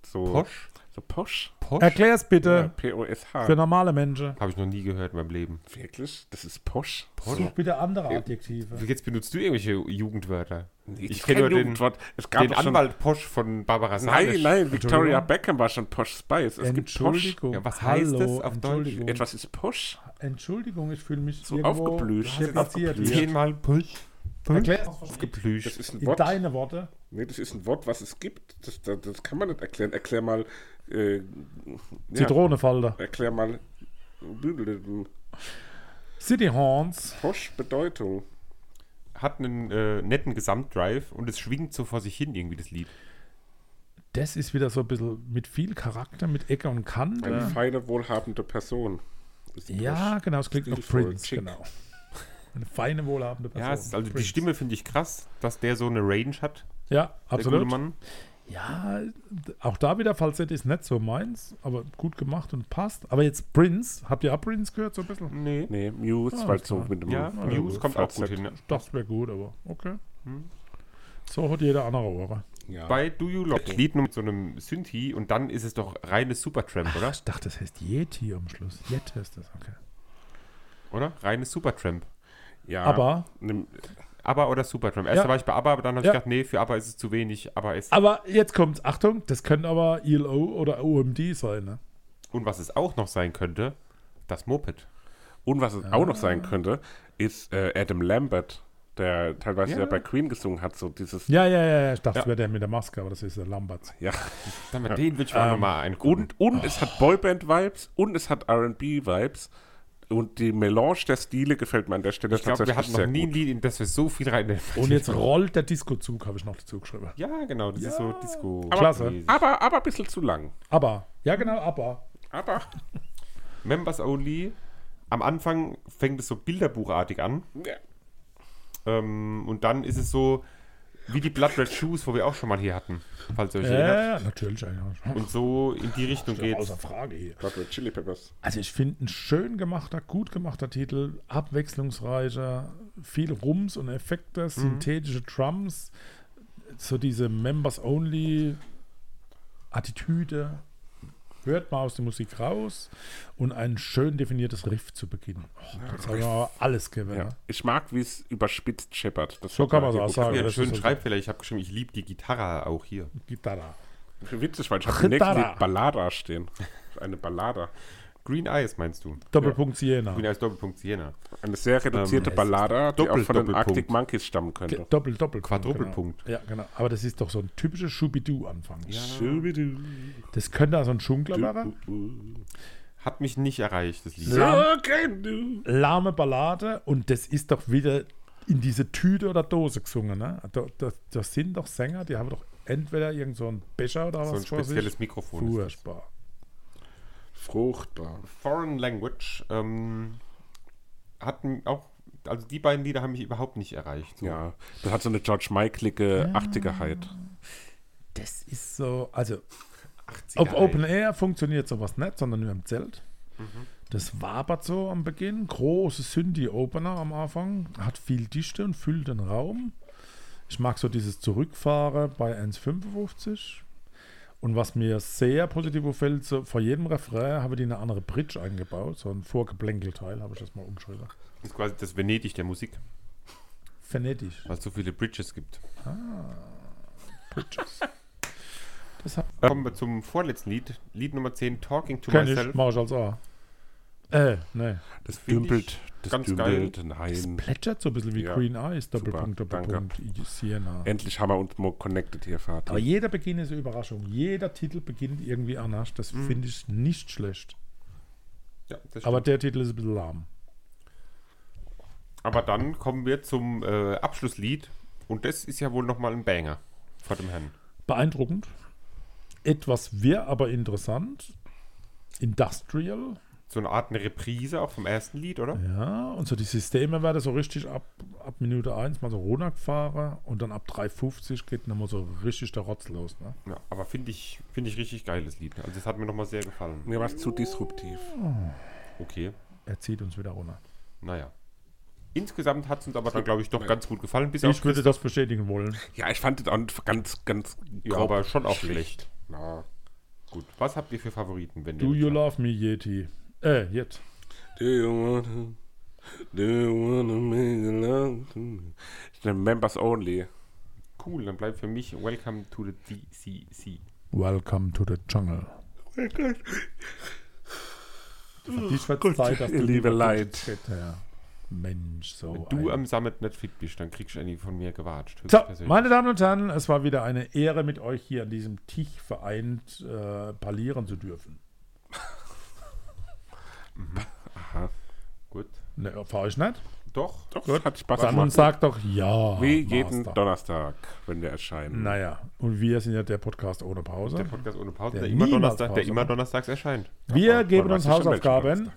So, Posch? So posch? Posch? Erklär's bitte P-O-S-H. für normale Menschen. Habe ich noch nie gehört in meinem Leben. Wirklich? Das ist posch? Such bitte andere Adjektive. Jetzt benutzt du irgendwelche Jugendwörter. Nee, Ich kenne nur den. Es gab den Anwalt Posch von Barbara Nein, Salisch. nein, Victoria Entschuldigung? Beckham war schon Posh Spice. Es gibt Posch. Entschuldigung. Ja, was heißt Hallo, das auf Deutsch? Etwas ist Posch. Entschuldigung, ich fühle mich So irgendwo aufgeblüht. Aufgeblüht. Zehnmal Posch. Erklär's Aufgeplüscht. Das ist ein in deine Worte. Nee, das ist ein Wort, was es gibt. Das, das, das kann man nicht erklären. Erklär mal. Äh, ja, Zitronenfalter. erklär mal. City Horns. Posch Bedeutung. Hat einen äh, netten Gesamtdrive und es schwingt so vor sich hin irgendwie das Lied. Das ist wieder so ein bisschen mit viel Charakter, mit Ecke und Eine Kante. feine, wohlhabende Person. Ja, genau, es klingt nach Stilvoll, Prince, chic. genau. Eine feine, wohlhabende Person. Ja, also die Prince. Stimme finde ich krass, dass der so eine Range hat, Ja, der absolut. gute Mann. Ja, auch da wieder Falsett ist nicht so meins, aber gut gemacht und passt. Aber jetzt Prince, habt ihr auch Prince gehört so ein bisschen? Nee. Nee, Muse, Ah, weil so mit dem Ja, News kommt auch gut Falsett. hin. Ja. Das wäre gut, aber okay. So hat jeder andere Ohren. Ja. Bei Do You Love Lied nur mit so einem Synthi und dann ist es doch reines Supertramp, oder? Ich dachte, das heißt Yeti am Schluss. Yeti heißt das, okay. Oder? Reines Supertramp. ja. Aber, Nimm, ABBA oder Supertramp. Erst Ja. war ich bei ABBA, aber dann habe Ja. ich gedacht, nee, für ABBA ist es zu wenig. ABBA ist. aber jetzt kommt's, Achtung, das könnte aber ILO oder OMD sein, ne? Und was es auch noch sein könnte, das Moped. und was es auch noch sein könnte, ist äh, Adam Lambert, der teilweise ja. Ja. bei Queen gesungen hat, so dieses. Ja, ja, ja, ja. Ich dachte, Ja. es wäre der mit der Maske, aber das ist der Lambert. Ja. Dann mit den würde ich auch Ähm, nochmal eingucken. Und, und es hat Boyband-Vibes und es hat RB-Vibes. Und die Melange der Stile gefällt mir an der Stelle ich glaube, wir tatsächlich hatten noch sehr nie ein gut. Lied, in das wir so viel rein. Und jetzt rollt der Disco-Zug, habe ich noch dazu geschrieben. Ja, genau, das ist so Disco. Klasse. Aber, aber ein bisschen zu lang. Aber, ja genau, aber. Aber Members Only. Am Anfang fängt es so bilderbuchartig an. ja, Ähm, und dann ist es so wie die Blood Red Shoes, wo wir auch schon mal hier hatten. Falls ihr euch Ja, erinnert. ja, natürlich. Ja. Und so in die Richtung geht's. Außer Frage hier. Blood Red Chili Peppers. Also ich finde ein schön gemachter, gut gemachter Titel, abwechslungsreicher, viel Rums und Effekte, synthetische Drums, so diese Members-Only-Attitüde. Hört mal aus der Musik raus und ein schön definiertes Riff zu Beginn. Oh, das haben wir aber alles gewinnen. Ja. Ich mag, wie es überspitzt scheppert. Das So kann man's hier auch sagen. Einen das schönen Schreibfehler. Ich habe geschrieben, ich liebe die Gitarre auch hier. Gitarre. Witzig, weil ich habe nächsten Ballada stehen. Eine Ballada. Green Eyes meinst du? Doppelpunkt Siena. Green Eyes Doppelpunkt Siena. Eine sehr reduzierte Ähm, Ballada, die Doppel- auch von den. Arctic Monkeys stammen könnte. Doppel, Doppel, Quadruppelpunkt. Genau. Ja, genau. Aber das ist doch so ein typischer Schubidu-Anfang. Schubidu. Das könnte also ein Schunkler werden. Hat mich nicht erreicht, das Lied. Do. lahme Ballade und das ist doch wieder in diese Tüte oder Dose gesungen. Ne? Da, da, das sind doch Sänger, die haben doch entweder irgend so einen Becher oder So was ein vor spezielles sich. Mikrofon. ist das. Furchtbar. Fruchtbar. Foreign Language ähm, hatten auch, also die beiden Lieder haben mich überhaupt nicht erreicht. So. Ja, das hat so eine George Michaelige Achtigerheit. Das ist so, also 80er auf. Open Air funktioniert sowas nicht, sondern nur im Zelt. Mhm. Das wabert so am Beginn. Große Synthi-Opener am Anfang. Hat viel Dichte und füllt den Raum. Ich mag so dieses Zurückfahren bei 1,55. Und was mir sehr positiv auffällt, so vor jedem Refrain habe die eine andere Bridge eingebaut. So ein Vorgeplänkelteil habe ich das mal umgeschrieben. Das ist quasi das Venedig der Musik, Venedig. weil es so viele Bridges gibt. Bridges. Das hat, Kommen wir zum vorletzten Lied, Lied Nummer 10, Talking to kenn ich, Myself. mach ich als A. Äh, nee. Das dümpelt Das ganz geil. dümmelt, Nein. Plätschert so ein bisschen wie Ja, Green Eyes, Doppelpunkt, super, Doppelpunkt, Siena. Endlich haben wir uns mal connected hier, Vater. Aber jeder Beginn ist eine Überraschung. Jeder Titel beginnt irgendwie anders. Das Mhm. finde ich nicht schlecht. Ja, das Aber der Titel ist ein bisschen lahm. Aber dann kommen wir zum äh, Abschlusslied. Und das ist ja wohl nochmal ein Banger vor dem Herrn. Beeindruckend. Etwas wir aber interessant. Industrial. So eine Art eine Reprise auch vom ersten Lied, oder? Ja, und so die Systeme werden so richtig ab, ab Minute 1 mal so runtergefahren und dann ab 3,50 geht dann mal so richtig der Rotz los. Ne? Ja, aber finde ich, finde ich richtig geiles Lied. Also das hat mir nochmal sehr gefallen. Mir war es zu disruptiv. Okay, Er zieht uns wieder runter. naja. Insgesamt hat es uns aber dann, glaube ich, doch ganz gut gefallen. Bis Ich würde das bestätigen wollen. Ja, ich fand es auch ganz, ganz Ja, aber schon auch schlecht. Ja. Gut. Was habt ihr für Favoriten, wenn Do you love me, Yeti? Äh, jetzt. Do you wanna, do you wanna make love to me? Ist ein Members Only. Cool, dann bleibt für mich Welcome to the DCC. Welcome to the jungle. Wird Gott, Zeit, dass du liebe Leid. Ja. Mensch, so. Wenn du am Summit nicht fit bist, dann kriegst du eine von mir gewatscht. So, meine Damen und Herren, es war wieder eine Ehre, mit euch hier an diesem Tisch vereint äh, parlieren zu dürfen. Gut. Ne, für euch nicht? Doch. Doch, Gut. hat Spaß Dann gemacht. sagt doch ja. Wie jeden Master. Donnerstag, wenn wir erscheinen. Naja, und wir sind ja der Podcast ohne Pause. Der Podcast ohne Pause, Der der, immer, Donnerstag, der Pause immer macht. donnerstags erscheint. Wir Aber geben uns Hausaufgaben.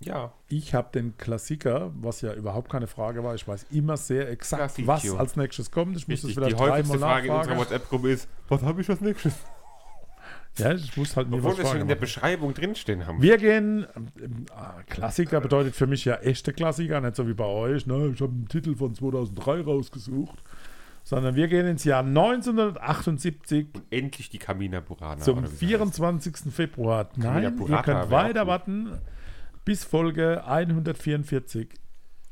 Ja. Ich habe den Klassiker, was ja überhaupt keine Frage war. Ich weiß immer sehr exakt, Klassik, was als nächstes kommt. Ich muss Richtig. das Die vielleicht häufigste Frage in unserer. WhatsApp-Gruppe ist, was habe ich als nächstes? Ja, ich muss halt Obwohl wir schon in der Beschreibung drinstehen haben. Wir gehen, ähm, ah, Klassiker bedeutet für mich ja echte Klassiker, nicht so wie bei euch. Ne? Ich habe einen Titel von 2003 rausgesucht. Sondern wir gehen ins Jahr 1978 Endlich die Kamina Burana. zum oder wie sie 24. Februar. Nein, ihr Burrata könnt weiter warten bis Folge 144.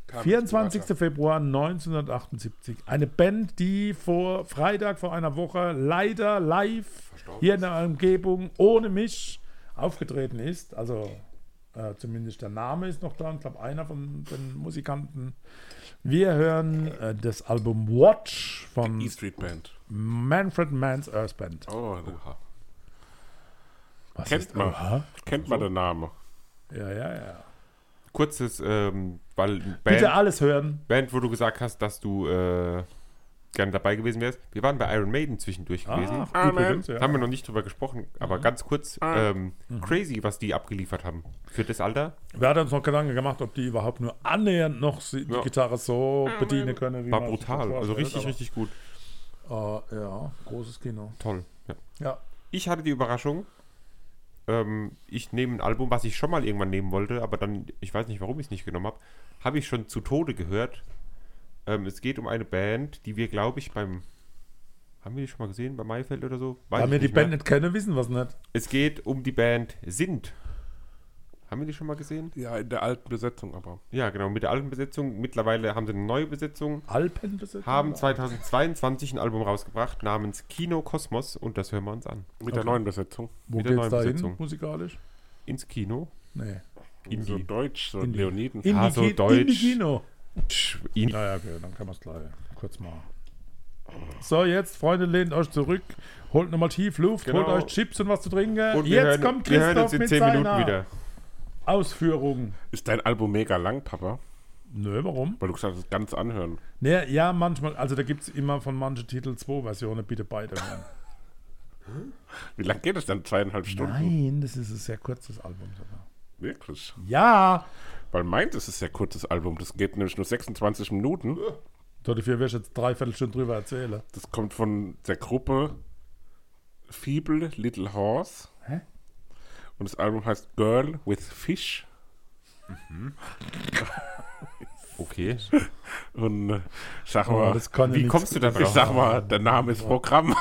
24. Februar 1978. Eine Band, die vor Freitag vor einer Woche leider live hier in der Umgebung ohne mich aufgetreten ist. Also äh, zumindest der Name ist noch da. Ich glaube, einer von den Musikanten. Wir hören äh, das Album Watch von E Street Band. Manfred Mann's Earth Band. Oh, kennt man. Aha. Kennt man den Namen. Ja, ja, ja. Kurzes, ähm, weil Band, Bitte alles hören. Band, wo du gesagt hast, dass du äh, gerne dabei gewesen wärst. Wir waren bei Iron Maiden zwischendurch gewesen. Ah, übrigens, Da ja. haben wir noch nicht drüber gesprochen, aber ganz kurz, ähm, crazy, was die abgeliefert haben. Für das Alter. Wir hatten uns noch Gedanken gemacht, ob die überhaupt nur annähernd noch die Ja. Gitarre so bedienen können. Wie War brutal. Also richtig, richtig gut. aber, äh, ja, großes Kino. Toll. Ja. Ja. Ich hatte die Überraschung, ähm, ich nehme ein Album, was ich schon mal irgendwann nehmen wollte, aber dann, ich weiß nicht, warum ich es nicht genommen habe, habe ich schon zu Tode gehört. Ähm, es geht um eine Band, die wir, glaube ich, beim. Haben wir die schon mal gesehen? Bei Maifeld oder so? Weiß Weil wir die nicht Band mehr. nicht kennen, wissen wir es nicht. Es geht um die Band Sind. Haben wir die schon mal gesehen? Ja, in der alten Besetzung aber. Ja, genau, mit der alten Besetzung. Mittlerweile haben sie eine neue Besetzung. Alpenbesetzung? Haben 2022 ein Album rausgebracht namens Kino Kosmos und das hören wir uns an. Mit der neuen Besetzung. Wo mit der geht's neuen da hin, Besetzung. musikalisch? Ins Kino. Nee. In so die- Deutsch, so in die- Leoniden. In, Ah, die, so Ki- in die Deutsch. Kino. In Naja, okay, dann kann man es gleich kurz machen. So, jetzt, Freunde, lehnt euch zurück, holt nochmal tief Luft, Genau. holt euch Chips und was zu trinken. und wir jetzt hören, kommt wir hören Christoph uns in mit 10 Minuten seiner wieder. Ausführung. Ist dein Album mega lang, Papa? Nö, warum? Weil du gesagt hast, ganz anhören. Nee, ja, manchmal, also da gibt es immer von manchen Titeln zwei Versionen, bitte beide hören. Wie lang geht es dann? Zweieinhalb Stunden? Nein, das ist ein sehr kurzes Album sogar. Wirklich? Ja! Weil meins ist ein sehr kurzes Album. Das geht nämlich nur 26 Minuten. Dafür wirst du jetzt dreiviertel Stunden drüber erzählen. Das kommt von der Gruppe Feeble Little Horse. Hä? Und das Album heißt Girl with Fish. Okay. Und äh, ich sag Oh, mal, das ja Wie kommst du da ich drauf? sag mal, der Name ist Programm.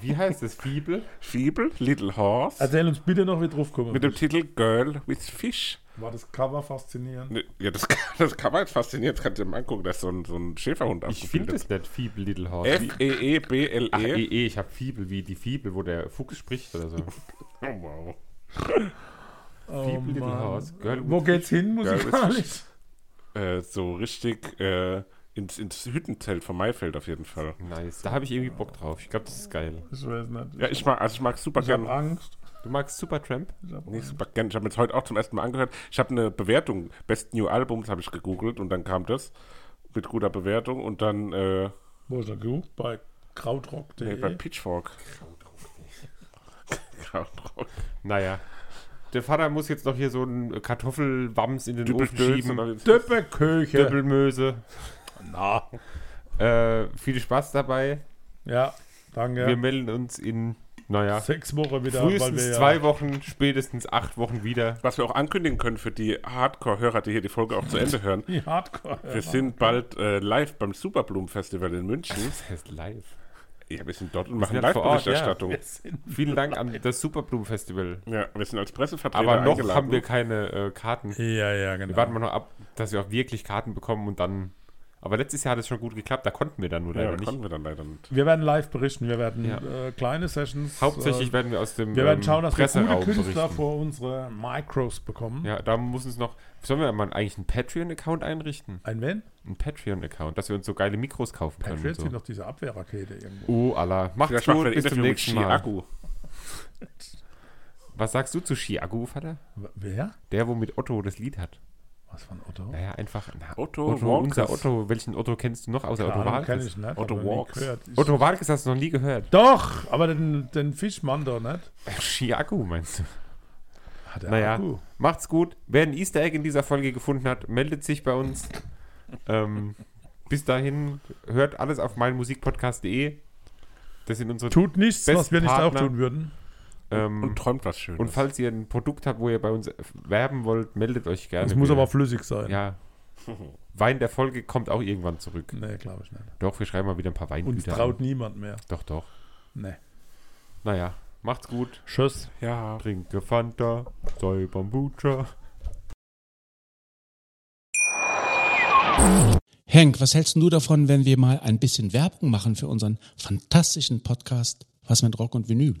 Wie heißt es? Fibel? Feeble Little Horse. Erzähl uns bitte noch, wie drauf kommen. mit dem Titel Girl with Fish. War das Cover faszinierend? Ja, das, das jetzt fasziniert. Das kannst du dir mal angucken. Da ist so ein, so ein Schäferhund Ich finde es nicht Fibel Little Horse. Wie- Ach, F-E-E-B-L-E. eh, eh, ich habe Fibel wie die Fibel, wo der Fuchs spricht oder so. Oh, wow. Oh, Fibel Little Mann. Horse. Girl Wo geht's hin musikalisch? äh, so richtig äh, ins, ins Hüttenzelt von Maifeld auf jeden Fall. Nice. Da habe ich irgendwie Bock drauf. Ich glaube, das ist geil. Ich weiß nicht. Ja, ich mag, also ich mag super ich habe gern. Angst. Du magst Supertramp? Nee, super gern. Ich habe mir jetzt heute auch zum ersten Mal angehört. Ich habe eine Bewertung, Best New Albums habe ich gegoogelt und dann kam das mit guter Bewertung und dann äh, Wo ist er gesucht? Bei krautrock.de. nee, bei Pitchfork. Krautrock. Naja. Der Vater muss jetzt noch hier so einen Kartoffelwams in den Ofen Dübbeldöns schieben. und Döppeköche. Döppelmöse. Na. Äh, viel Spaß dabei. Ja, danke. Wir melden uns in, naja, Sechs Wochen wieder, weil frühestens wir ja zwei Wochen, spätestens acht Wochen wieder. Was wir auch ankündigen können für die Hardcore-Hörer, die hier die Folge auch zu Ende hören. die Hardcore. Wir sind bald äh, live beim Superblumen-Festival in München. Das heißt live. Ja, wir sind dort und machen Live-Berichterstattung. Vielen Dank an das Superblumen-Festival. Ja. wir sind als Pressevertreter Aber noch eingeladen. haben wir keine äh, Karten. Ja, ja, genau. Wir warten mal noch ab, dass wir auch wirklich Karten bekommen und dann. Aber letztes Jahr hat es schon gut geklappt, da konnten wir dann nur ja, leider da nicht. konnten wir dann leider nicht. wir werden live berichten. Wir werden Ja. äh, kleine Sessions. Hauptsächlich äh, werden wir aus dem wir werden ähm, schauen, dass wir gute Künstler berichten. vor unsere Micros bekommen. Ja, da muss uns noch. Sollen wir mal eigentlich einen Patreon-Account einrichten? Ein wen? Einen Patreon-Account, dass wir uns so geile Mikros kaufen können. Patriots und sind so. doch diese Abwehrrakete irgendwo. Oh, Allah. Macht's Vielleicht machen wir gut, ein bis zum nächsten Mal. Chiagu. Was sagst du zu Chiagu, Vater? W- Wer? Der, wo mit Otto das Lied hat. Was von Otto? Naja, einfach. Na, Otto Otto Walkes. unser Otto. Welchen Otto kennst du noch außer Otto Ahnung, kenn Walkes? ich nicht. Otto. Ich- Otto Walkes hast du noch nie gehört. Doch, aber den, den Fischmann doch nicht. Chiagu meinst du? Hat er Naja, Akku. macht's gut. Wer ein Easter Egg in dieser Folge gefunden hat, meldet sich bei uns. ähm, bis dahin hört alles auf meinmusikpodcast.de. Das sind unsere. Tut nichts, was wir nicht auch tun würden. Ähm, Und träumt was Schönes. und falls ihr ein Produkt habt, wo ihr bei uns werben wollt, meldet euch gerne. Es muss aber flüssig sein. Ja. Wein der Folge kommt auch irgendwann zurück. Nee, glaube ich nicht. Doch, wir schreiben mal wieder ein paar Uns Weingüter. traut an. niemand mehr. Doch, doch. Nee. Naja, macht's gut. Tschüss. ja. Trinke Fanta, sei Bambucha. Henk, was hältst du davon, wenn wir mal ein bisschen Werbung machen für unseren fantastischen Podcast Was mit Rock und Vinyl?